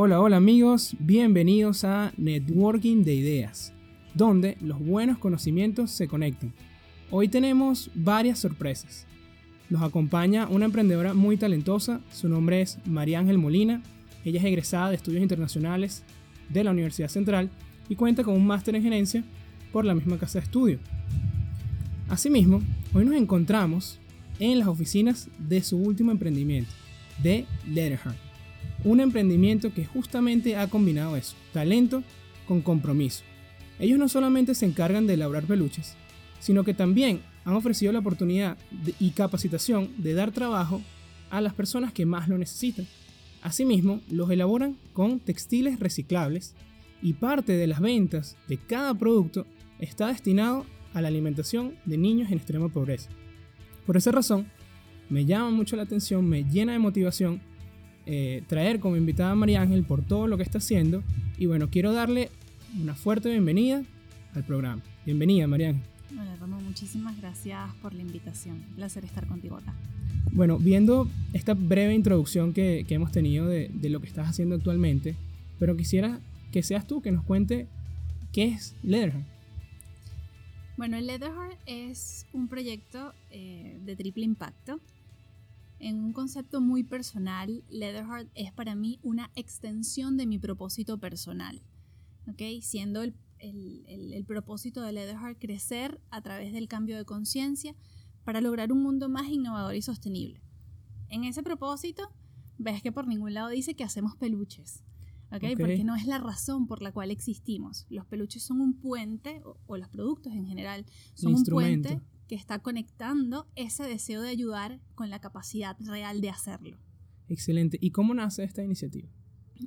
Hola, hola amigos, bienvenidos a Networking de Ideas, donde los buenos conocimientos se conectan. Hoy tenemos varias sorpresas. Nos acompaña una emprendedora muy talentosa, su nombre es María Ángel Molina, ella es egresada de estudios internacionales de la Universidad Central y cuenta con un máster en gerencia por la misma casa de estudio. Asimismo, hoy nos encontramos en las oficinas de su último emprendimiento, de Letterheart. Un emprendimiento que justamente ha combinado eso, talento con compromiso. Ellos no solamente se encargan de elaborar peluches, sino que también han ofrecido la oportunidad y capacitación de dar trabajo a las personas que más lo necesitan. Asimismo, los elaboran con textiles reciclables y parte de las ventas de cada producto está destinado a la alimentación de niños en extrema pobreza. Por esa razón, me llama mucho la atención, me llena de motivación eh, traer como invitada a María Ángel por todo lo que está haciendo. Y bueno, quiero darle una fuerte bienvenida al programa. Bienvenida, María Ángel. Hola, Romo, muchísimas gracias por la invitación. Un placer estar contigo acá. Bueno, viendo esta breve introducción que, que hemos tenido de, de, lo que estás haciendo actualmente, pero quisiera que seas tú que nos cuente qué es Leatherheart. Bueno, Leatherheart es un proyecto eh, de triple impacto. En un concepto muy personal, Leatherheart es para mí una extensión de mi propósito personal. ¿okay? Siendo el, el, el, el propósito de Leatherheart crecer a través del cambio de conciencia para lograr un mundo más innovador y sostenible. En ese propósito, ves que por ningún lado dice que hacemos peluches. ¿okay? Ok. Porque no es la razón por la cual existimos. Los peluches son un puente, o, o los productos en general, son un puente que está conectando ese deseo de ayudar con la capacidad real de hacerlo. Excelente. ¿Y cómo nace esta iniciativa?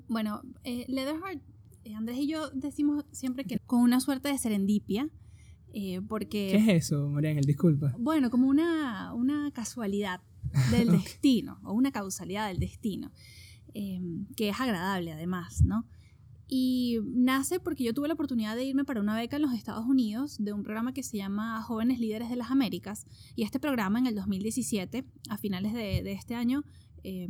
Bueno, eh, Leatherheart, eh, Andrés y yo decimos siempre que con una suerte de serendipia, eh, porque... ¿Qué es eso, María Ángel? Disculpa. Bueno, como una, una casualidad del destino, o una causalidad del destino, eh, que es agradable además, ¿no? Y nace porque yo tuve la oportunidad de irme para una beca en los Estados Unidos de un programa que se llama Jóvenes Líderes de las Américas. Y este programa en el 2017, a finales de, de este año, eh,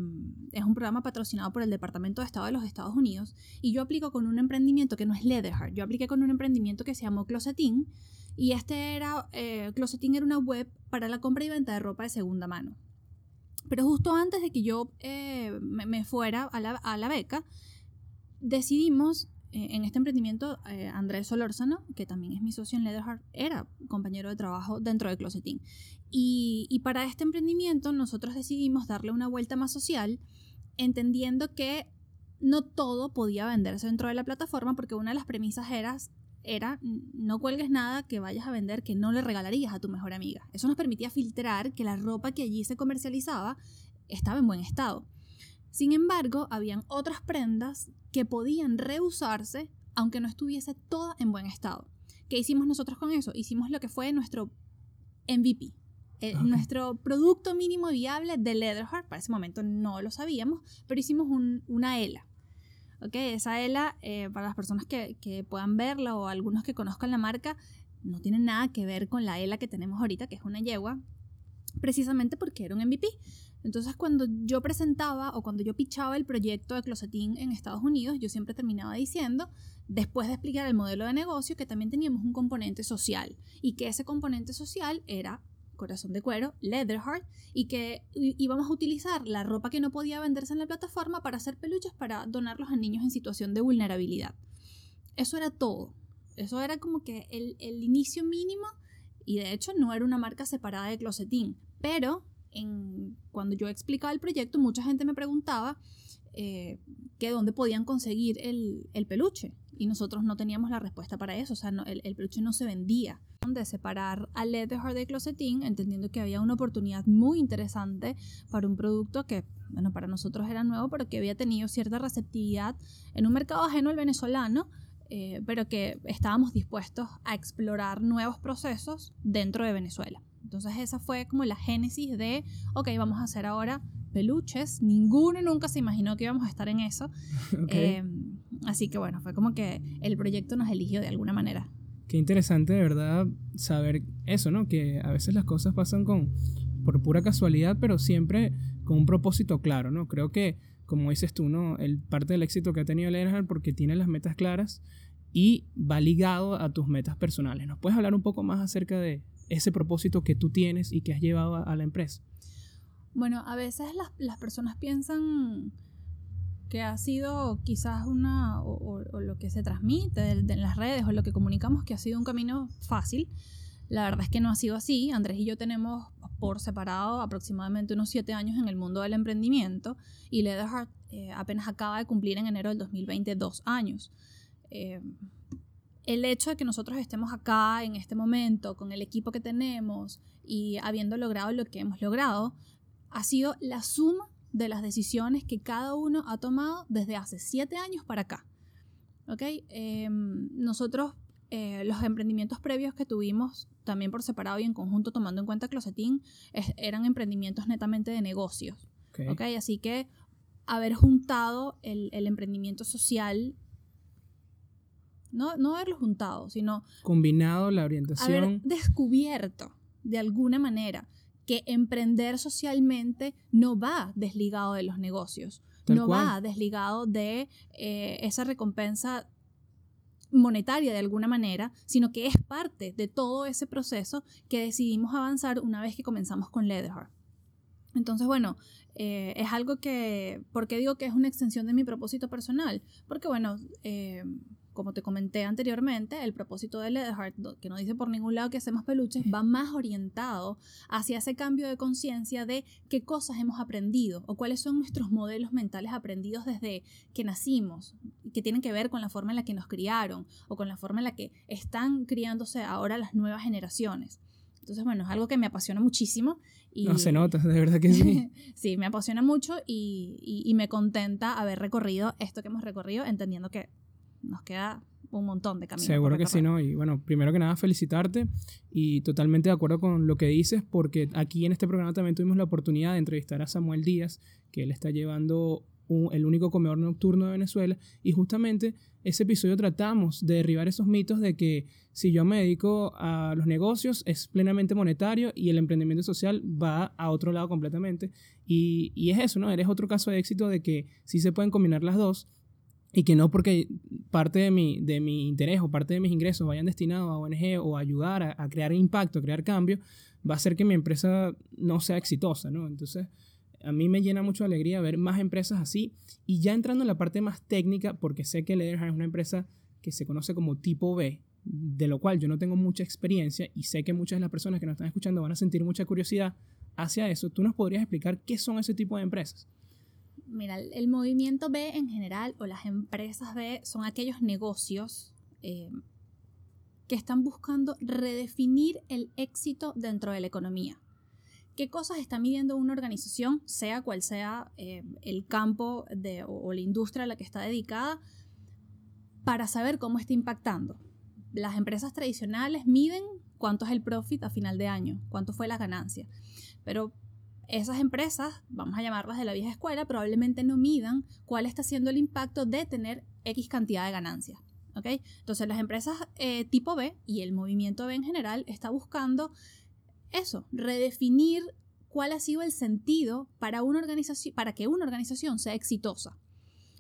es un programa patrocinado por el Departamento de Estado de los Estados Unidos. Y yo aplico con un emprendimiento que no es Leatherheart, yo apliqué con un emprendimiento que se llamó Closetin. Y este era, eh, Closetin era una web para la compra y venta de ropa de segunda mano. Pero justo antes de que yo eh, me, me fuera a la, a la beca, decidimos eh, en este emprendimiento, eh, Andrés Solórzano, que también es mi socio en Leatherheart, era compañero de trabajo dentro de Closetin. Y, y para este emprendimiento nosotros decidimos darle una vuelta más social, entendiendo que no todo podía venderse dentro de la plataforma, porque una de las premisas era, era no cuelgues nada que vayas a vender que no le regalarías a tu mejor amiga. Eso nos permitía filtrar que la ropa que allí se comercializaba estaba en buen estado. Sin embargo, habían otras prendas que podían reusarse aunque no estuviese toda en buen estado. ¿Qué hicimos nosotros con eso? Hicimos lo que fue nuestro MVP. eh. Nuestro producto mínimo viable de Leatherheart, para ese momento no lo sabíamos, pero hicimos un- una ELA. ¿ok? Esa ELA, eh, para las personas que, que puedan verla o algunos que conozcan la marca, no tiene nada que ver con la ELA que tenemos ahorita, que es una yegua, precisamente porque era un MVP. Entonces, cuando yo presentaba o cuando yo pichaba el proyecto de Closetin en Estados Unidos, yo siempre terminaba diciendo, después de explicar el modelo de negocio, que también teníamos un componente social y que ese componente social era corazón de cuero, Leatherheart, y que íbamos a utilizar la ropa que no podía venderse en la plataforma para hacer peluches para donarlos a niños en situación de vulnerabilidad. Eso era todo. Eso era como que el, inicio mínimo y de hecho no era una marca separada de Closetin. Pero en, cuando yo explicaba el proyecto, mucha gente me preguntaba eh, que dónde podían conseguir el, el peluche. Y nosotros no teníamos la respuesta para eso. O sea, no- el, el peluche no se vendía. De separar a Leatherheart de Closetin, entendiendo que había una oportunidad muy interesante para un producto que, bueno, para nosotros era nuevo, pero que había tenido cierta receptividad en un mercado ajeno al venezolano, eh, pero que estábamos dispuestos a explorar nuevos procesos dentro de Venezuela. Entonces esa fue como la génesis de, ok, vamos a hacer ahora peluches. Ninguno nunca se imaginó que íbamos a estar en eso. Eh, así que bueno, fue como que el proyecto nos eligió de alguna manera. Qué interesante de verdad saber eso, ¿no? Que a veces las cosas pasan con por pura casualidad, pero siempre con un propósito claro, ¿no? Creo que, como dices tú, ¿no? El, parte del éxito que ha tenido Leonard porque tiene las metas claras y va ligado a tus metas personales. ¿Nos puedes hablar un poco más acerca de ese propósito que tú tienes y que has llevado a, la empresa? Bueno, a veces las, personas piensan que ha sido quizás una, o, lo que se transmite en las redes o lo que comunicamos que ha sido un camino fácil. La verdad es que no ha sido así. Andrés y yo tenemos por separado aproximadamente unos siete años en el mundo del emprendimiento y Leatherheart eh, apenas acaba de cumplir en enero del 2020 dos años. Eh, el hecho de que nosotros estemos acá en este momento con el equipo que tenemos y habiendo logrado lo que hemos logrado, ha sido la suma de las decisiones que cada uno ha tomado desde hace siete años para acá. ¿Okay? Em, nosotros, eh, los emprendimientos previos que tuvimos, también por separado y en conjunto, tomando en cuenta Closetín, eran emprendimientos netamente de negocios. Okay. Así que haber juntado el, el emprendimiento social no, no haberlo juntado, sino... Combinado la orientación. Haber descubierto de alguna manera que emprender socialmente no va desligado de los negocios, no va desligado de eh, esa recompensa monetaria de alguna manera, sino que es parte de todo ese proceso que decidimos avanzar una vez que comenzamos con Leatherheart. Entonces, bueno, eh, es algo que, ¿por qué digo que es una extensión de mi propósito personal? Porque, bueno, eh, como te comenté anteriormente, el propósito de Leatherheart, que no dice por ningún lado que hacemos peluches, va más orientado hacia ese cambio de conciencia de qué cosas hemos aprendido o cuáles son nuestros modelos mentales aprendidos desde que nacimos, que tienen que ver con la forma en la que nos criaron o con la forma en la que están criándose ahora las nuevas generaciones. Entonces, bueno, es algo que me apasiona muchísimo. Y, no se nota, de verdad que sí. sí, me apasiona mucho y, y me contenta haber recorrido esto que hemos recorrido, entendiendo que nos queda un montón de camino. Seguro que sí, ¿no? Y bueno, primero que nada, felicitarte y totalmente de acuerdo con lo que dices, porque aquí en este programa también tuvimos la oportunidad de entrevistar a Samuel Díaz, que él está llevando el único comedor nocturno de Venezuela, y justamente ese episodio tratamos de derribar esos mitos de que si yo me dedico a los negocios es plenamente monetario y el emprendimiento social va a otro lado completamente. Y, y es eso, ¿no? Eres otro caso de éxito de que sí se pueden combinar las dos y que no porque parte de mi, de mi interés o parte de mis ingresos vayan destinados a ONG o a ayudar a, crear impacto, a crear cambio, va a hacer que mi empresa no sea exitosa, ¿no? Entonces, a mí me llena mucho de alegría ver más empresas así. Y ya entrando en la parte más técnica, porque sé que Leatherheart es una empresa que se conoce como tipo B, de lo cual yo no tengo mucha experiencia y sé que muchas de las personas que nos están escuchando van a sentir mucha curiosidad hacia eso, ¿tú nos podrías explicar qué son ese tipo de empresas? Mira, el movimiento B en general o las empresas B son aquellos negocios eh, que están buscando redefinir el éxito dentro de la economía. ¿Qué cosas está midiendo una organización, sea cual sea eh, el campo de, o, la industria a la que está dedicada, para saber cómo está impactando? Las empresas tradicionales miden cuánto es el profit a final de año, cuánto fue la ganancia. Pero esas empresas, vamos a llamarlas de la vieja escuela, probablemente no midan cuál está siendo el impacto de tener X cantidad de ganancias. ¿okay? Entonces las empresas eh, tipo B y el movimiento B en general está buscando eso, redefinir cuál ha sido el sentido para, una organización, para que una organización sea exitosa.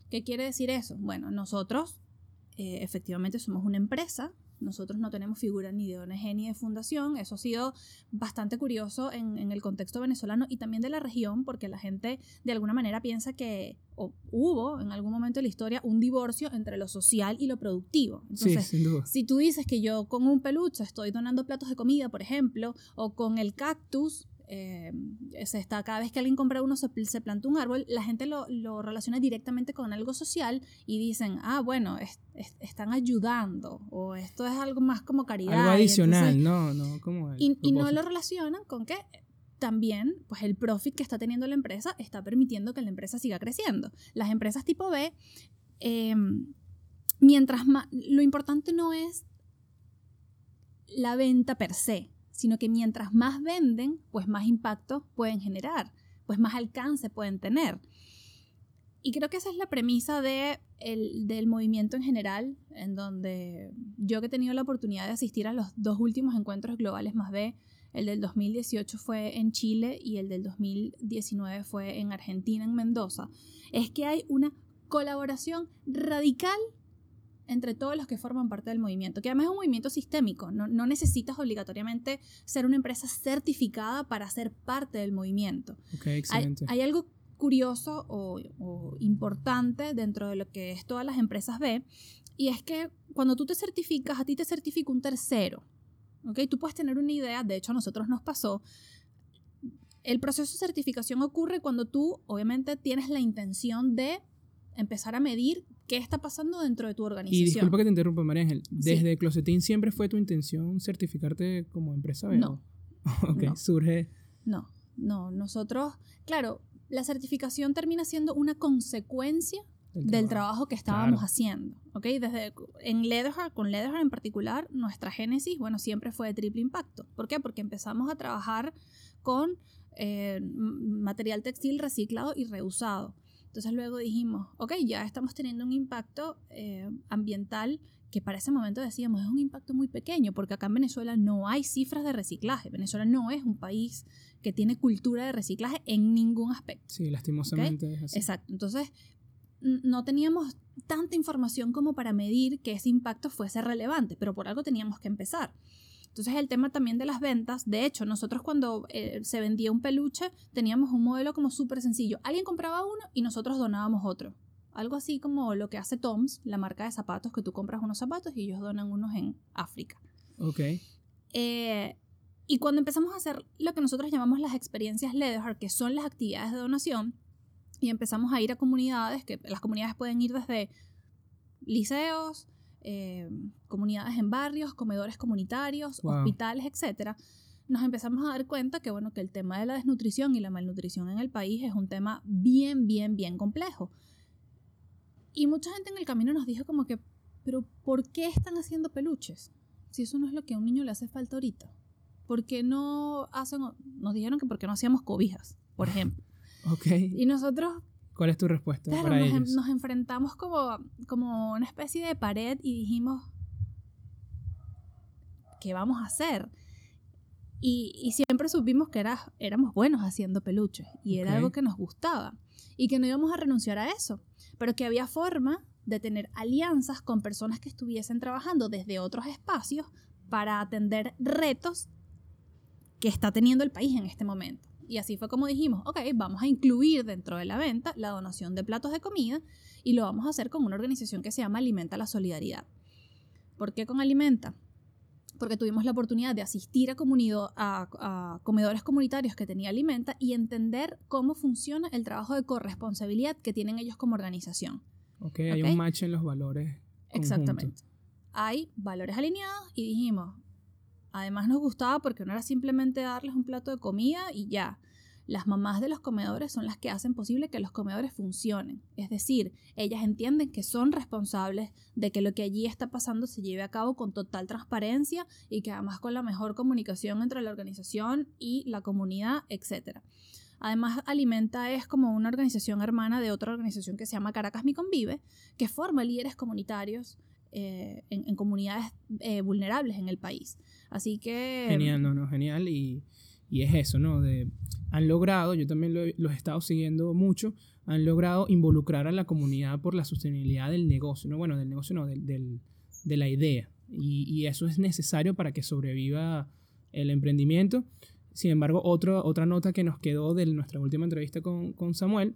¿Qué quiere decir eso? Bueno, nosotros eh, efectivamente somos una empresa nosotros no tenemos figura ni de ONG ni de fundación. Eso ha sido bastante curioso en, el contexto venezolano y también de la región, porque la gente de alguna manera piensa que hubo en algún momento de la historia un divorcio entre lo social y lo productivo. Entonces, si tú dices que yo con un peluche estoy donando platos de comida, por ejemplo, o con el cactus eh, se está, cada vez que alguien compra uno, se, se planta un árbol, la gente lo, lo, relaciona directamente con algo social y dicen, ah, bueno, están ayudando o esto es algo más como caridad. Algo adicional, no, no, como y, y, no lo relacionan con que también, pues el profit que está teniendo la empresa está permitiendo que la empresa siga creciendo. Las empresas tipo B, em, mientras más, lo importante no es la venta per se, sino que mientras más venden, pues más impacto pueden generar, pues más alcance pueden tener. Y creo que esa es la premisa de del movimiento en general, en donde yo que he tenido la oportunidad de asistir a los dos últimos encuentros globales más B, el del 2018 fue en Chile y el del 2019 fue en Argentina, en Mendoza, es que hay una colaboración radical entre todos los que forman parte del movimiento, que además es un movimiento sistémico, no, necesitas obligatoriamente ser una empresa certificada para ser parte del movimiento. Okay, excelente. Hay, algo curioso o, o, importante dentro de lo que es todas las empresas B, y es que cuando tú te certificas, a ti te certifica un tercero. ¿ok? Tú puedes tener una idea, de hecho a nosotros nos pasó, el proceso de certificación ocurre cuando tú obviamente tienes la intención de empezar a medir qué está pasando dentro de tu organización. Y disculpa que te interrumpa, María Ángel. ¿Desde Closetín siempre fue tu intención certificarte como empresa B? No. ok, surge... No, no. Nosotros, claro, la certificación termina siendo una consecuencia del, trabajo. que estábamos haciendo. ¿ok? Desde, en Leatherheart, con Leatherheart en particular, nuestra génesis, bueno, siempre fue de triple impacto. ¿Por qué? Porque empezamos a trabajar con eh, material textil reciclado y reusado. Entonces luego dijimos, ok, ya estamos teniendo un impacto eh, ambiental que para ese momento decíamos es un impacto muy pequeño, porque acá en Venezuela no hay cifras de reciclaje. Venezuela no es un país que tiene cultura de reciclaje en ningún aspecto. Sí, lastimosamente es así. Exacto. Entonces, no teníamos tanta información como para medir que ese impacto fuese relevante, pero por algo teníamos que empezar. Entonces el tema también de las ventas, de hecho, nosotros cuando eh, se vendía un peluche teníamos un modelo como súper sencillo. Alguien compraba uno y nosotros donábamos otro. Algo así como lo que hace Toms, la marca de zapatos, que tú compras unos zapatos y ellos donan unos en África. Ok. Eh, y cuando empezamos a hacer lo que nosotros llamamos las experiencias Leatherheart, que son las actividades de donación, y empezamos a ir a comunidades, que las comunidades pueden ir desde liceos, eh, comunidades en barrios, comedores comunitarios, hospitales, etc., nos empezamos a dar cuenta que, bueno, que el tema de la desnutrición y la malnutrición en el país es un tema bien, bien, bien complejo. Y mucha gente en el camino nos dijo como que, pero ¿por qué están haciendo peluches? Si eso no es lo que a un niño le hace falta ahorita. ¿Por qué no hacen, nos dijeron que por qué no hacíamos cobijas, por ejemplo? Ok. Y nosotros ¿Cuál es tu respuesta para nos, nos, enfrentamos como, como una especie de pared y dijimos, ¿qué vamos a hacer? Y, y siempre supimos que era, éramos buenos haciendo peluches y era algo que nos gustaba y que no íbamos a renunciar a eso, pero que había forma de tener alianzas con personas que estuviesen trabajando desde otros espacios para atender retos que está teniendo el país en este momento. Y así fue como dijimos, ok, vamos a incluir dentro de la venta la donación de platos de comida y lo vamos a hacer con una organización que se llama Alimenta la Solidaridad. ¿Por qué con Alimenta? Porque tuvimos la oportunidad de asistir a, a, comedores comunitarios que tenía Alimenta y entender cómo funciona el trabajo de corresponsabilidad que tienen ellos como organización. Ok, hay un match en los valores. Exactamente. Hay valores alineados y dijimos, Además nos gustaba porque no era simplemente darles un plato de comida y ya. Las mamás de los comedores son las que hacen posible que los comedores funcionen. Es decir, ellas entienden que son responsables de que lo que allí está pasando se lleve a cabo con total transparencia y que además con la mejor comunicación entre la organización y la comunidad, etc. Además, Alimenta es como una organización hermana de otra organización que se llama Caracas Mi Convive, que forma líderes comunitarios eh, en, comunidades eh, vulnerables en el país. Así que... Genial, no, no, genial. Y, y es eso, ¿no? De, han logrado, yo también lo, los he estado siguiendo mucho, han logrado involucrar a la comunidad por la sostenibilidad del negocio, ¿no? Bueno, del negocio no, del, del, de la idea. Y, y, eso es necesario para que sobreviva el emprendimiento. Sin embargo, otro, otra nota que nos quedó de nuestra última entrevista con, con Samuel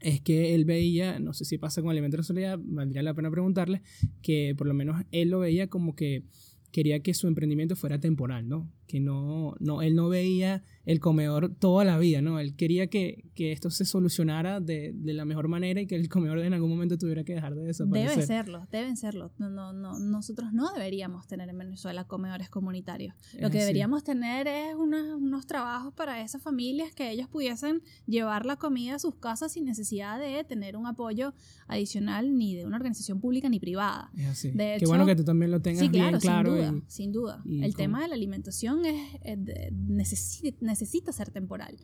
es que él veía, no sé si pasa con Alimento de la Soledad, valdría la pena preguntarle, que por lo menos él lo veía como que quería que su emprendimiento fuera temporal, ¿no? Que no, no, él no veía el comedor toda la vida, ¿no? Él quería que, que esto se solucionara de, de, la mejor manera y que el comedor en algún momento tuviera que dejar de desaparecer. Debe serlo, deben serlo. No, no, no, nosotros no deberíamos tener en Venezuela comedores comunitarios. Lo que deberíamos tener es unos, unos trabajos para esas familias que ellos pudiesen llevar la comida a sus casas sin necesidad de tener un apoyo adicional ni de una organización pública ni privada. Es así. De Qué bueno que tú también lo tengas bien claro. Sin duda, sin duda. el tema de la alimentación es, necesita necesita ser temporal.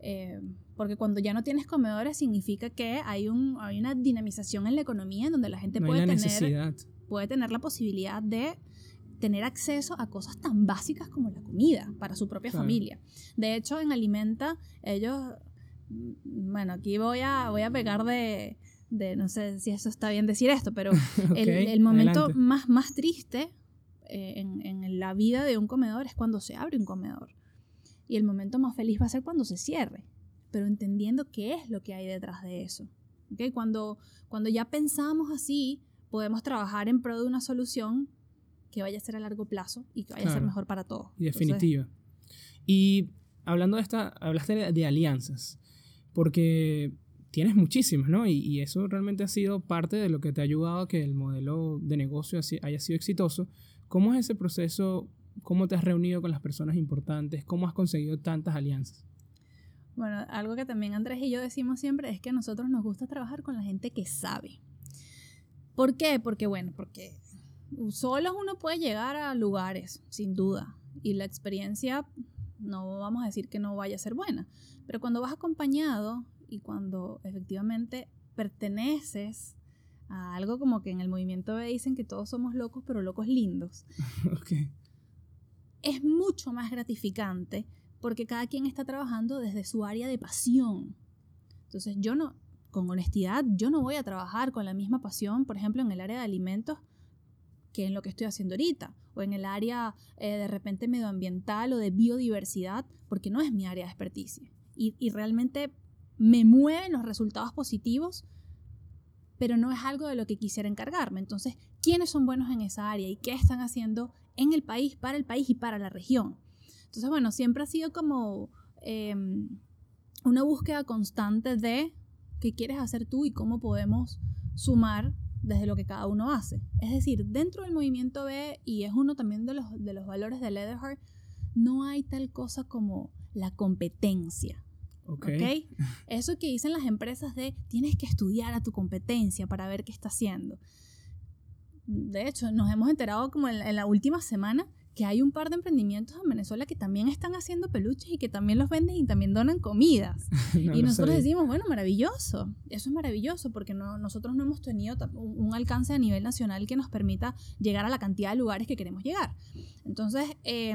Eh, porque cuando ya no tienes comedores significa que hay, un, hay una dinamización en la economía en donde la gente puede, tener, puede tener la posibilidad de tener acceso a cosas tan básicas como la comida para su propia familia. De hecho, en Alimenta, ellos, mm, bueno, aquí voy a, voy a pegar de, no sé si eso está bien decir esto, pero el, momento más, más triste eh, en, en la vida de un comedor es cuando se abre un comedor. Y el momento más feliz va a ser cuando se cierre, pero entendiendo qué es lo que hay detrás de eso. ¿Okay? Cuando, cuando ya pensamos así, podemos trabajar en pro de una solución que vaya a ser a largo plazo y que vaya a ser mejor para todos. Y definitiva. y hablando de esta, hablaste de, alianzas, porque tienes muchísimas, ¿no? Y, y, eso realmente ha sido parte de lo que te ha ayudado a que el modelo de negocio haya sido exitoso. ¿Cómo es ese proceso? ¿Cómo te has reunido con las personas importantes? ¿Cómo has conseguido tantas alianzas? Bueno, algo que también Andrés y yo decimos siempre es que a nosotros nos gusta trabajar con la gente que sabe. ¿Por qué? Porque, bueno, porque solos uno puede llegar a lugares, sin duda, y la experiencia no vamos a decir que no vaya a ser buena, pero cuando vas acompañado y cuando efectivamente perteneces a algo como que en el movimiento B dicen que todos somos locos, pero locos lindos, es mucho más gratificante porque cada quien está trabajando desde su área de pasión. Entonces yo no, con honestidad, yo no voy a trabajar con la misma pasión, por ejemplo, en el área de alimentos que en lo que estoy haciendo ahorita, o en el área eh, de repente medioambiental o de biodiversidad, porque no es mi área de experticia. Y, y realmente me mueven los resultados positivos, pero no es algo de lo que quisiera encargarme. Entonces, ¿quiénes son buenos en esa área y qué están haciendo en el país, para el país y para la región? Entonces, bueno, siempre ha sido como em, una búsqueda constante de qué quieres hacer tú y cómo podemos sumar desde lo que cada uno hace. Es decir, dentro del movimiento B, y es uno también de los, de los valores de Leatherheart, no hay tal cosa como la competencia. Okay. Eso que dicen las empresas de tienes que estudiar a tu competencia para ver qué está haciendo. De hecho, nos hemos enterado como en la última semana que hay un par de emprendimientos en Venezuela que también están haciendo peluches y que también los venden y también donan comidas. y nosotros decimos, bueno, maravilloso, eso es maravilloso porque no, nosotros no hemos tenido un, alcance a nivel nacional que nos permita llegar a la cantidad de lugares que queremos llegar. Entonces, eh,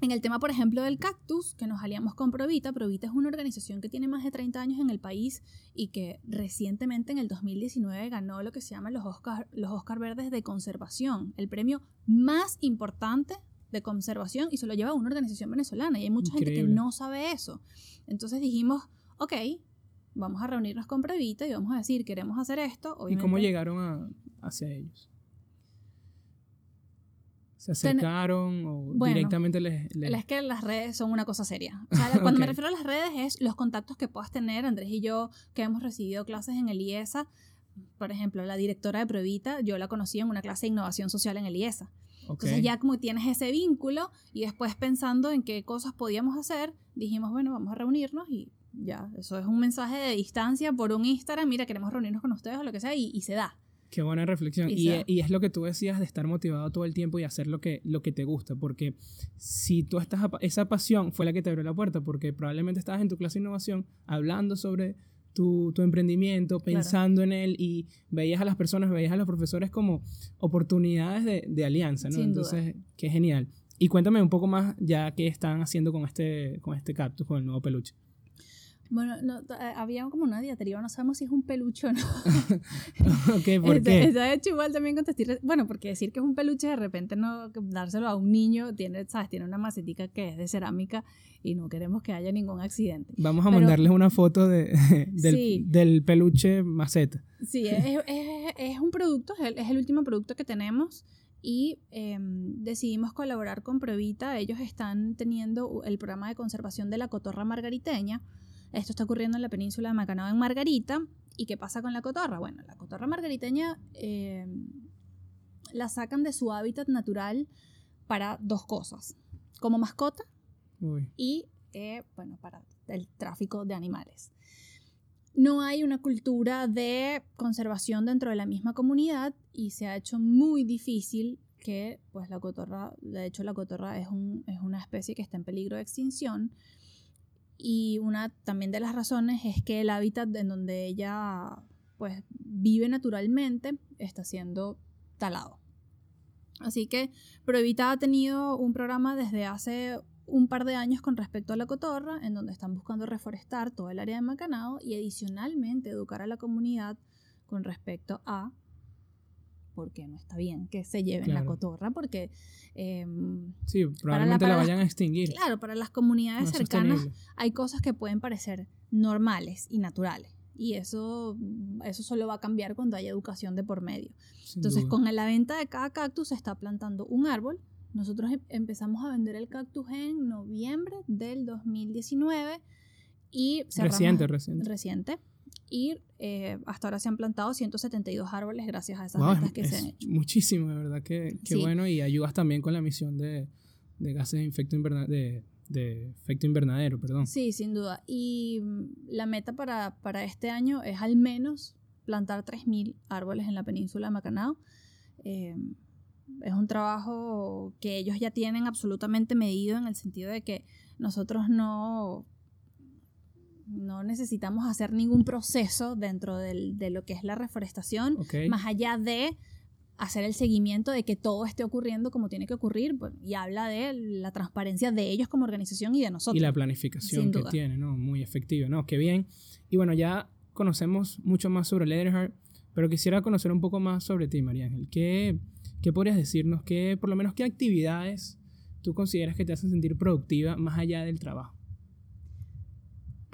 en el tema, por ejemplo, del cactus, que nos aliamos con Provita, Provita es una organización que tiene más de 30 años en el país y que recientemente en el 2019 ganó lo que se llama los Oscar, los Oscar Verdes de Conservación, el premio más importante de conservación y se lo lleva una organización venezolana y hay mucha gente que no sabe eso. Entonces dijimos, ok, vamos a reunirnos con Provita y vamos a decir, queremos hacer esto. ¿Y cómo llegaron a, hacia ellos? ¿Se acercaron o directamente les, Es que las redes son una cosa seria. cuando me refiero a las redes es los contactos que puedas tener, Andrés y yo, que hemos recibido clases en el IESA. Por ejemplo, la directora de Provita, yo la conocí en una clase de innovación social en el IESA. Entonces ya como tienes ese vínculo y después pensando en qué cosas podíamos hacer, dijimos, bueno, vamos a reunirnos y ya, eso es un mensaje de distancia por un Instagram, mira, queremos reunirnos con ustedes o lo que sea y se da. Qué buena reflexión. Y, y, es lo que tú decías de estar motivado todo el tiempo y hacer lo que, lo que te gusta. Porque si tú estás, esa pasión fue la que te abrió la puerta, porque probablemente estabas en tu clase de innovación hablando sobre tu, tu emprendimiento, pensando en él y veías a las personas, veías a los profesores como oportunidades de, de alianza, ¿no? Entonces, qué genial. Y cuéntame un poco más ya qué están haciendo con este, con este cactus, con el nuevo peluche. Bueno, no, eh, había como una diatriba, no sabemos si es un peluche o no. ok, ¿por qué? De hecho, igual también contestar, bueno, porque decir que es un peluche de repente no dárselo a un niño tiene, sabes, tiene una macetica que es de cerámica y no queremos que haya ningún accidente. Vamos a mandarles una foto de, del, del, peluche maceta. Sí, es, es, es un producto, es el, es el, último producto que tenemos y em, decidimos colaborar con Provita. Ellos están teniendo el programa de conservación de la cotorra margariteña esto está ocurriendo en la península de Macanao en Margarita. ¿Y qué pasa con la cotorra? Bueno, la cotorra margariteña eh, la sacan de su hábitat natural para dos cosas. Como mascota y, eh, bueno, para el tráfico de animales. No hay una cultura de conservación dentro de la misma comunidad y se ha hecho muy difícil que, pues, la cotorra, de hecho, la cotorra es, es una especie que está en peligro de extinción y una también de las razones es que el hábitat en donde ella pues vive naturalmente está siendo talado. Así que Proevita ha tenido un programa desde hace un par de años con respecto a la cotorra, en donde están buscando reforestar todo el área de Macanao y adicionalmente educar a la comunidad con respecto a por qué no está bien que se lleven la Claro. cotorra, porque em, Sí, probablemente para la las- vayan a extinguir. claro, para las comunidades No cercanas sostenible. hay cosas que pueden parecer normales y naturales. Y eso, eso solo va a cambiar cuando haya educación de por medio. sin Entonces, duda. con la venta de cada cactus se está plantando un árbol. Nosotros em- empezamos a vender el cactus en noviembre del 2019 y cerramos- Reciente, reciente. reciente. Y eh, hasta ahora se han plantado 172 árboles gracias a esas Wow, ventas es, que se es han hecho. muchísimo, de verdad que, que Sí. bueno. Y ayudas también con la misión de, de gases de efecto, inverna- de, de efecto invernadero. Perdón. Sí, sin duda. Y mm, la meta para, para este año es al menos plantar 3.000 árboles en la península de Macanao. Eh, es un trabajo que ellos ya tienen absolutamente medido en el sentido de que nosotros no, no necesitamos hacer ningún proceso dentro del- de lo que es la reforestación, más allá de hacer el seguimiento de que todo esté ocurriendo como tiene que ocurrir pues, y habla de la transparencia de ellos como organización y de nosotros. y la planificación que tiene, ¿no? Muy efectiva, ¿no? Qué bien. Y bueno, ya conocemos mucho más sobre Leatherheart, pero quisiera conocer un poco más sobre ti, María Ángel. ¿Qué, qué podrías decirnos? ¿Qué, por lo menos, qué actividades tú consideras que te hacen sentir productiva más allá del trabajo?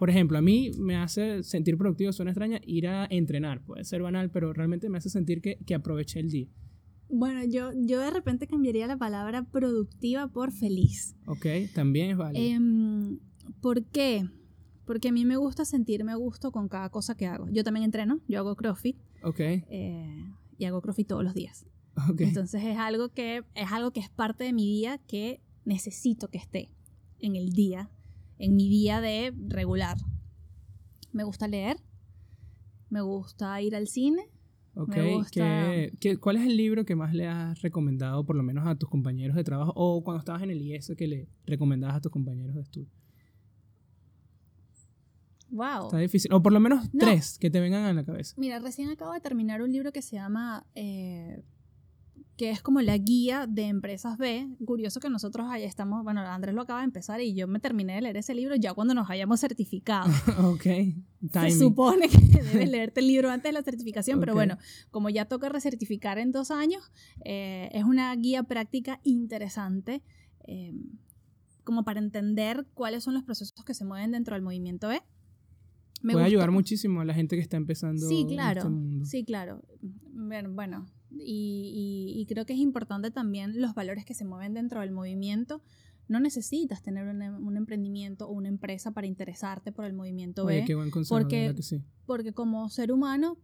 Por ejemplo, a mí me hace sentir productivo, suena extraña, ir a entrenar. Puede ser banal, pero realmente me hace sentir que, que aproveché el día. Bueno, yo, yo de repente cambiaría la palabra productiva por feliz. ¿Ok? También es válido. Em, ¿Por qué? Porque a mí me gusta sentirme a gusto con cada cosa que hago. Yo también entreno, yo hago CrossFit ok, eh, y hago CrossFit todos los días. ok. Entonces es algo que es algo que es parte de mi día que necesito que esté en el día, en mi día de regular. Me gusta leer, me gusta ir al cine. Ok, Me gusta- ¿qué- qué- cuál es el libro que más le has recomendado, por lo menos a tus compañeros de trabajo, o cuando estabas en el IES que le recomendabas a tus compañeros de estudio? Wow. Está difícil. O por lo menos No. tres que te vengan a la cabeza. Mira, recién acabo de terminar un libro que se llama, eh, que es como la guía de empresas B. Curioso que nosotros ahí estamos, bueno, Andrés lo acaba de empezar y yo me terminé de leer ese libro ya cuando nos hayamos certificado. ok, Se timing. supone que debes leerte el libro antes de la certificación, pero Ok. bueno, como ya toca recertificar en dos años, eh, es una guía práctica interesante eh, como para entender cuáles son los procesos que se mueven dentro del movimiento B. Me Puede gustó. ayudar muchísimo a la gente que está empezando Sí, en claro. este mundo. Sí, claro. Bueno, y, y- y creo que es importante también los valores que se mueven dentro del movimiento. No necesitas tener un, em- un emprendimiento o una empresa para interesarte por el movimiento Oye, B, qué buen consejo, de porque- que sí. porque como ser humano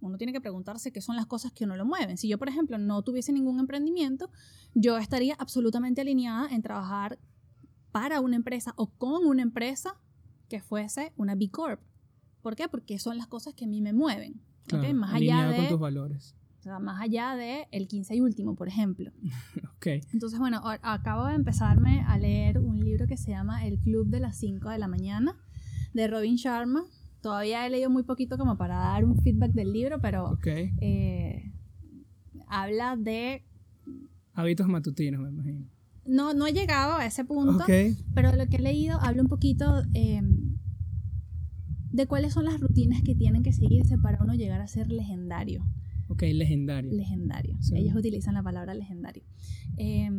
uno tiene que preguntarse qué son las cosas que uno lo mueven. Si yo, por ejemplo, no tuviese ningún emprendimiento, yo estaría absolutamente alineada en trabajar para una empresa o con una empresa que fuese una B Corp. ¿Por qué? Porque son las cosas que a mí me mueven. Claro, Más allá alineado con de tus valores. O sea, más allá de el 15 y último, por ejemplo. Ok, Entonces, bueno, acabo de empezarme a leer un libro que se llama El Club de las 5 de la mañana, de Robin Sharma. Todavía he leído muy poquito como para dar un feedback del libro, pero ok. eh, habla de... Hábitos matutinos, me imagino. No, no he llegado a ese punto, pero de lo que he leído habla un poquito eh, de cuáles son las rutinas que tienen que seguirse para uno llegar a ser legendario. Ok, legendario. legendario. Sí. Ellos utilizan la palabra legendario. Eh,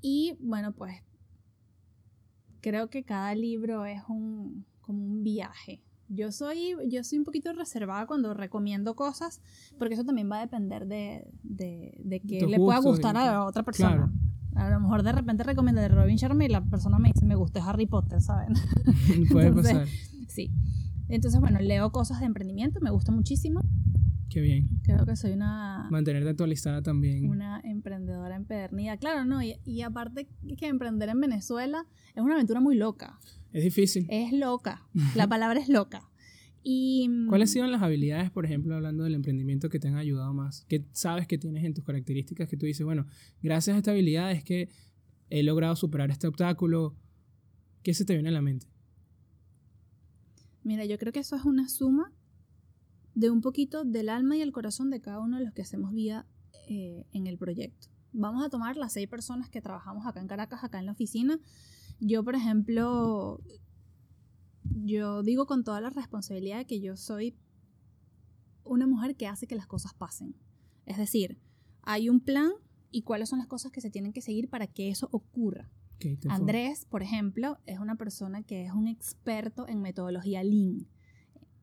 y bueno, pues creo que cada libro es un, como un viaje. Yo soy, yo soy un poquito reservada cuando recomiendo cosas, porque eso también va a depender de, de, de que Tus le pueda gustar a la otra persona. Claro. A lo mejor de repente recomiendo de Robin Sharma y la persona me dice, me gusta Harry Potter, ¿saben? Puede Entonces, pasar. sí. Entonces, bueno, leo cosas de emprendimiento, me gusta muchísimo. Qué bien. Creo que soy una, Mantenerte actualizada también. una emprendedora empedernida. Claro, ¿no? Y, y aparte que emprender en Venezuela es una aventura muy loca. Es difícil. Es loca. La palabra es loca. Y mm, ¿Cuáles han sido las habilidades, por ejemplo, hablando del emprendimiento, que te han ayudado más? ¿Qué sabes que tienes en tus características que tú dices, bueno, gracias a esta habilidad es que he logrado superar este obstáculo? ¿Qué se te viene a la mente? Mira, yo creo que eso es una suma de un poquito del alma y el corazón de cada uno de los que hacemos vida eh, en el proyecto. Vamos a tomar las seis personas que trabajamos acá en Caracas, acá en la oficina. Yo, por ejemplo, yo digo con toda la responsabilidad que yo soy una mujer que hace que las cosas pasen. Es decir, hay un plan y cuáles son las cosas que se tienen que seguir para que eso ocurra. Andrés, por ejemplo, es una persona que es un experto en metodología Lean.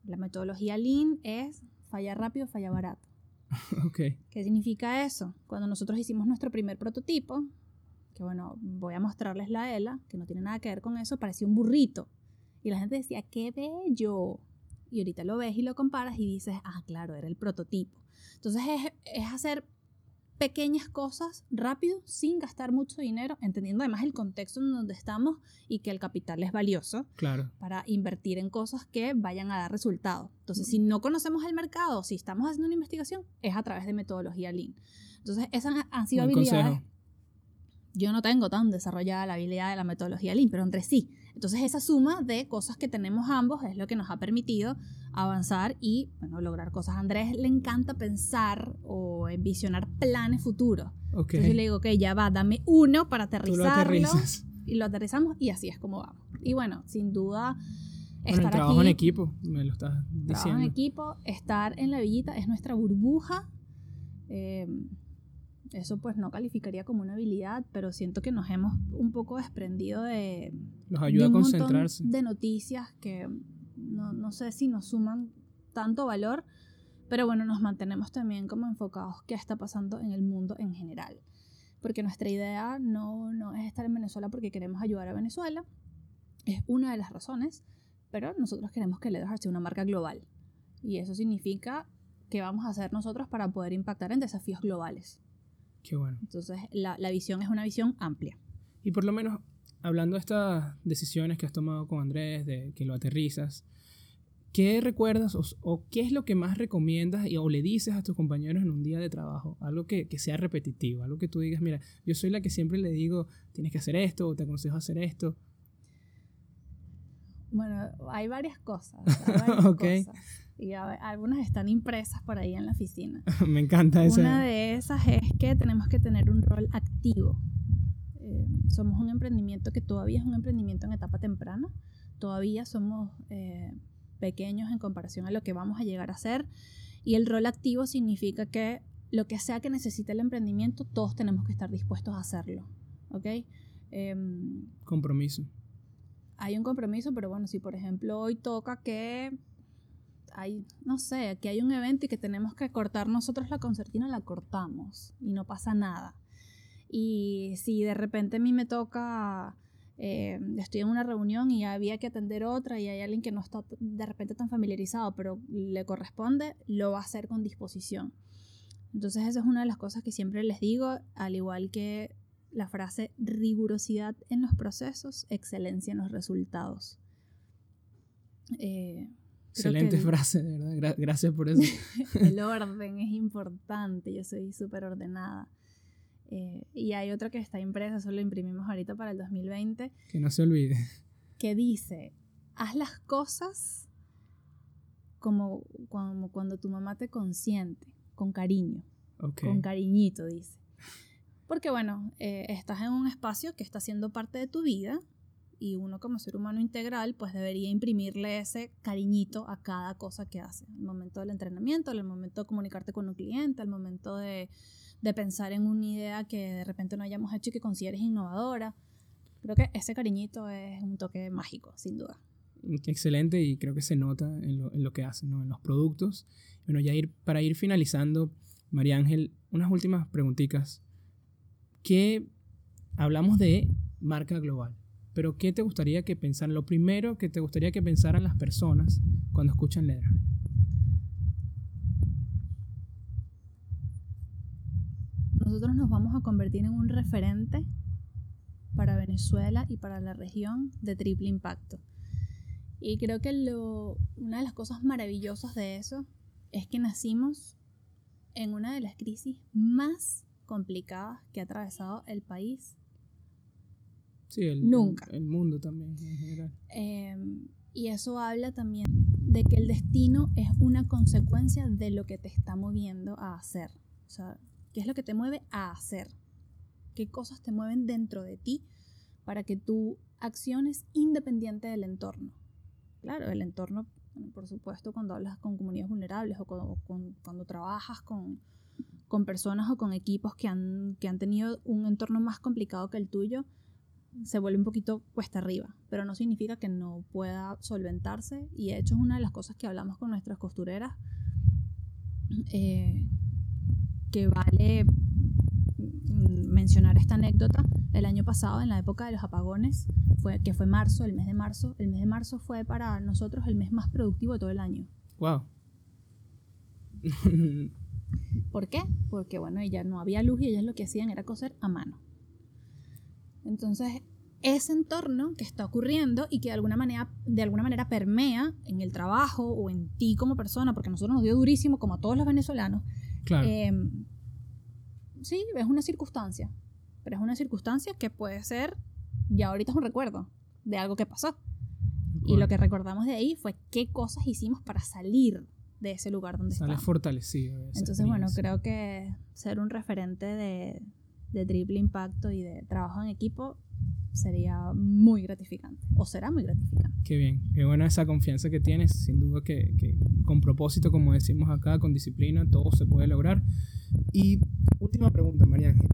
La metodología Lean es falla rápido, falla barato. Okay. ¿Qué significa eso? Cuando nosotros hicimos nuestro primer prototipo, que bueno, voy a mostrarles la ELA, que no tiene nada que ver con eso, parecía un burrito. Y la gente decía, qué bello. Y ahorita lo ves y lo comparas y dices, ah, claro, era el prototipo. Entonces es, es hacer pequeñas cosas rápido, sin gastar mucho dinero, entendiendo además el contexto en donde estamos y que el capital es valioso claro. para invertir en cosas que vayan a dar resultados. Entonces, si no conocemos el mercado, si estamos haciendo una investigación, es a través de metodología Lean. Entonces, esas han sido habilidades. Yo no tengo tan desarrollada la habilidad de la metodología Lean, pero entre sí. Entonces, esa suma de cosas que tenemos ambos es lo que nos ha permitido avanzar y bueno, lograr cosas. A Andrés le encanta pensar o visionar planes futuros. Entonces yo le digo, ok, ya va, dame uno para aterrizarlo. y lo aterrizamos y así es como vamos. Y bueno, sin duda... Estar trabajo en equipo, me lo estás diciendo. Trabajo en equipo, estar en la villita es nuestra burbuja. Eh, eso pues no calificaría como una habilidad, pero siento que nos hemos un poco desprendido de... Nos ayuda a concentrarse. De noticias que no, sé si nos suman tanto valor, pero bueno, nos mantenemos también como enfocados qué está pasando en el mundo en general. Porque nuestra idea no, no es estar en Venezuela porque queremos ayudar a Venezuela, es una de las razones, pero nosotros queremos que Leatherheart sea una marca global. Y eso significa que vamos a hacer nosotros para poder impactar en desafíos globales. Qué bueno. Entonces, la, la visión es una visión amplia. Y por lo menos, hablando de estas decisiones que has tomado con Andrés, de que lo aterrizas, ¿Qué recuerdas o, qué es lo que más recomiendas y, o le dices a tus compañeros en un día de trabajo? Algo que, sea repetitivo, algo que tú digas, mira, yo soy la que siempre le digo, tienes que hacer esto o te aconsejo hacer esto. Bueno, hay varias cosas. Hay cosas. Y algunas están impresas por ahí en la oficina. Me encanta eso. Una de esas es que tenemos que tener un rol activo. Eh, somos un emprendimiento que todavía es un emprendimiento en etapa temprana. Todavía somos... Eh, pequeños en comparación a lo que vamos a llegar a ser. Y el rol activo significa que lo que sea que necesite el emprendimiento, todos tenemos que estar dispuestos a hacerlo. ¿Ok? Em, compromiso. Hay un compromiso, pero bueno, si por ejemplo hoy toca que hay, no sé, que hay un evento y que tenemos que cortar nosotros la concertina, la cortamos y no pasa nada. Y si de repente a mí me toca eh, estoy en una reunión y había que atender otra y hay alguien que no está de repente tan familiarizado, pero le corresponde, lo va a hacer con disposición. Entonces esa es una de las cosas que siempre les digo, al igual que la frase rigurosidad en los procesos, excelencia en los resultados. Eh, Excelente frase, de verdad. Gracias por eso. el orden es importante, yo soy súper ordenada. Eh, y hay otra que está impresa, solo imprimimos ahorita para el 2020. Que no se olvide. Que dice, haz las cosas como, como cuando tu mamá te consiente, con cariño. Con cariñito, dice. Porque bueno, eh, estás en un espacio que está siendo parte de tu vida y uno como ser humano integral pues debería imprimirle ese cariñito a cada cosa que hace. Al momento del entrenamiento, al momento de comunicarte con un cliente, al momento de de pensar en una idea que de repente no hayamos hecho y que consideres innovadora. Creo que ese cariñito es un toque mágico, sin duda. Excelente y creo que se nota en lo, en lo que hacen, ¿no? en los productos. Bueno, ya ir, para ir finalizando, María Ángel, unas últimas preguntitas. ¿Qué hablamos de marca global? Pero ¿qué te gustaría que pensaran? Lo primero que te gustaría que pensaran las personas cuando escuchan Leather. nosotros nos vamos a convertir en un referente para Venezuela y para la región de triple impacto. Y creo que una de las cosas maravillosas de eso es que nacimos en una de las crisis más complicadas que ha atravesado el país. Sí, el, Nunca. El, mundo también en general. Em, y eso habla también de que el destino es una consecuencia de lo que te está moviendo a hacer. O sea, ¿Qué es lo que te mueve a hacer? ¿Qué cosas te mueven dentro de ti para que tú acciones independiente del entorno? Claro, el entorno, por supuesto, cuando hablas con comunidades vulnerables o cuando, trabajas con, personas o con equipos que han, que han tenido un entorno más complicado que el tuyo, se vuelve un poquito cuesta arriba, pero no significa que no pueda solventarse. Y de hecho es una de las cosas que hablamos con nuestras costureras eh, que vale mencionar esta anécdota. El año pasado en la época de los apagones fue que fue marzo el mes de marzo el mes de marzo fue para nosotros el mes más productivo de todo el año. Wow ¿por qué? porque bueno ya no había luz y ellos lo que hacían era coser a mano entonces, ese entorno que está ocurriendo y que de alguna manera, de alguna manera permea en el trabajo o en ti como persona, porque a nosotros nos dio durísimo, como a todos los venezolanos. Claro. Em, sí, es una circunstancia, pero es una circunstancia que puede ser, ya ahorita es un recuerdo de algo que pasó. Y lo que recordamos de ahí fue qué cosas hicimos para salir de ese lugar donde Sale fortalecido. Entonces, bueno, creo que ser un referente de, de triple impacto y de trabajo en equipo sería muy gratificante o será muy gratificante. Qué bien, qué buena esa confianza que tienes, sin duda que, que, con propósito, como decimos acá, con disciplina, todo se puede lograr. Y última pregunta, María Ángel,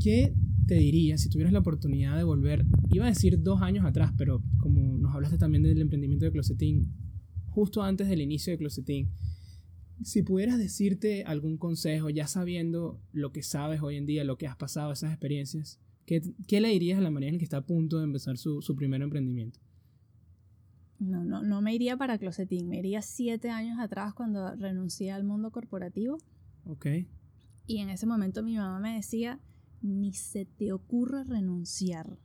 ¿qué te dirías si tuvieras la oportunidad de volver, iba a decir dos años atrás, pero como nos hablaste también del emprendimiento de Closetín, justo antes del inicio de Closetín, si pudieras decirte algún consejo, ya sabiendo lo que sabes hoy en día, lo que has pasado, esas experiencias, ¿qué, qué le dirías a la María en que está a punto de empezar su, su primer emprendimiento? No, no, no me iría para Closetín, me iría siete años atrás cuando renuncié al mundo corporativo. Ok. Y en ese momento mi mamá me decía, ni se te ocurra renunciar,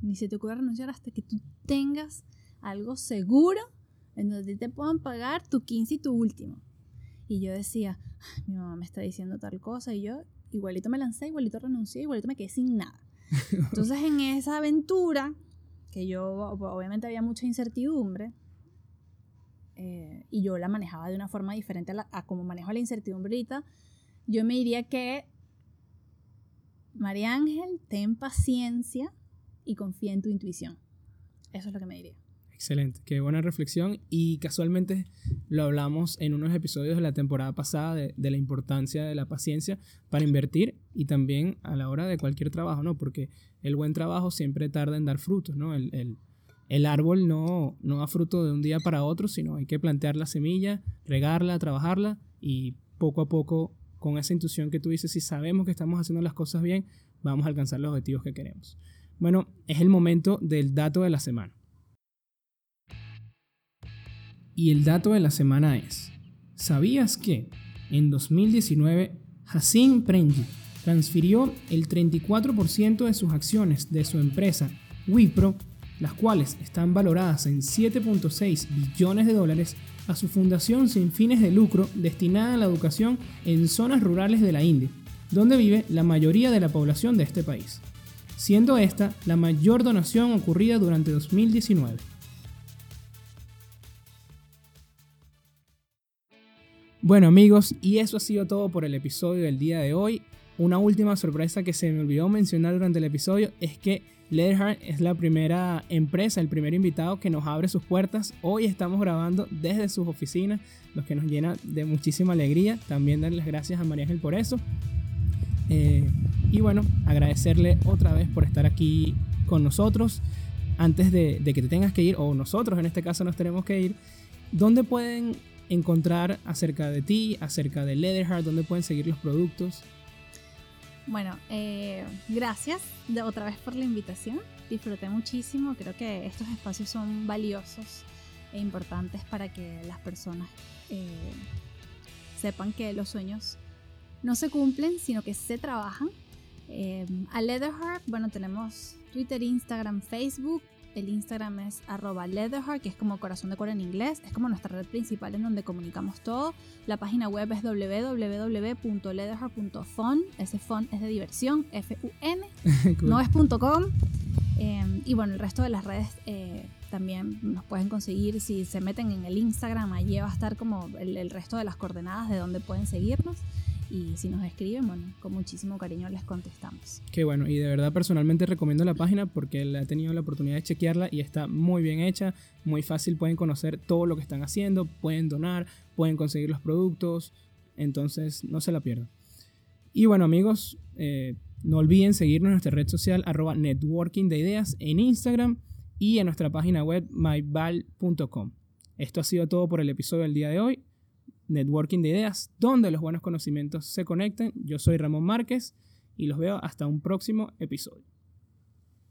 ni se te ocurra renunciar hasta que tú tengas algo seguro en donde te puedan pagar tu 15 y tu último. Y yo decía, mi mamá me está diciendo tal cosa y yo igualito me lancé, igualito renuncié, igualito me quedé sin nada. Entonces en esa aventura, que yo obviamente había mucha incertidumbre, eh, y yo la manejaba de una forma diferente a, a como manejo la incertidumbre ahorita, yo me diría que, María Ángel, ten paciencia y confía en tu intuición. Eso es lo que me diría. Excelente, qué buena reflexión y casualmente lo hablamos en unos episodios de la temporada pasada de, la importancia de la paciencia para invertir y también a la hora de cualquier trabajo, ¿no? Porque el buen trabajo siempre tarda en dar frutos, ¿no? El, el, árbol no, no da fruto de un día para otro, sino hay que plantear la semilla, regarla, trabajarla y poco a poco con esa intuición que tú dices, si sabemos que estamos haciendo las cosas bien, vamos a alcanzar los objetivos que queremos. Bueno, es el momento del dato de la semana. Y el dato de la semana es, ¿sabías que en 2019 Hassim Prenji transfirió el 34% de sus acciones de su empresa Wipro, las cuales están valoradas en 7.6 billones de dólares, a su fundación sin fines de lucro destinada a la educación en zonas rurales de la India, donde vive la mayoría de la población de este país, siendo esta la mayor donación ocurrida durante 2019. Bueno amigos, y eso ha sido todo por el episodio del día de hoy. Una última sorpresa que se me olvidó mencionar durante el episodio es que Leatherheart es la primera empresa, el primer invitado que nos abre sus puertas. Hoy estamos grabando desde sus oficinas, lo que nos llena de muchísima alegría. También darles gracias a María Ángel por eso. Eh, y bueno, agradecerle otra vez por estar aquí con nosotros. Antes de, de que te tengas que ir, o nosotros en este caso nos tenemos que ir, ¿dónde pueden encontrar acerca de ti, acerca de Leatherheart, dónde pueden seguir los productos. Bueno, eh, gracias de otra vez por la invitación. Disfruté muchísimo. Creo que estos espacios son valiosos e importantes para que las personas eh, sepan que los sueños no se cumplen, sino que se trabajan. Eh, a Leatherheart, bueno, tenemos Twitter, Instagram, Facebook. El Instagram es arroba leatherheart, que es como corazón de cuero en inglés. Es como nuestra red principal en donde comunicamos todo. La página web es www.leatherheart.fun. Ese fun es de diversión, F-U-N, no es .com. Em, y bueno, el resto de las redes eh, también nos pueden conseguir. Si se meten en el Instagram, allí va a estar como el, el resto de las coordenadas de donde pueden seguirnos. Y si nos escriben, bueno, con muchísimo cariño les contestamos. Qué bueno, y de verdad personalmente recomiendo la página porque he tenido la oportunidad de chequearla y está muy bien hecha, muy fácil, pueden conocer todo lo que están haciendo, pueden donar, pueden conseguir los productos, entonces no se la pierdan. Y bueno amigos, eh, no olviden seguirnos en nuestra red social arroba networking de ideas en Instagram y en nuestra página web myval.com. Esto ha sido todo por el episodio del día de hoy. Networking de Ideas, donde los buenos conocimientos se conectan. Yo soy Ramón Márquez y los veo hasta un próximo episodio.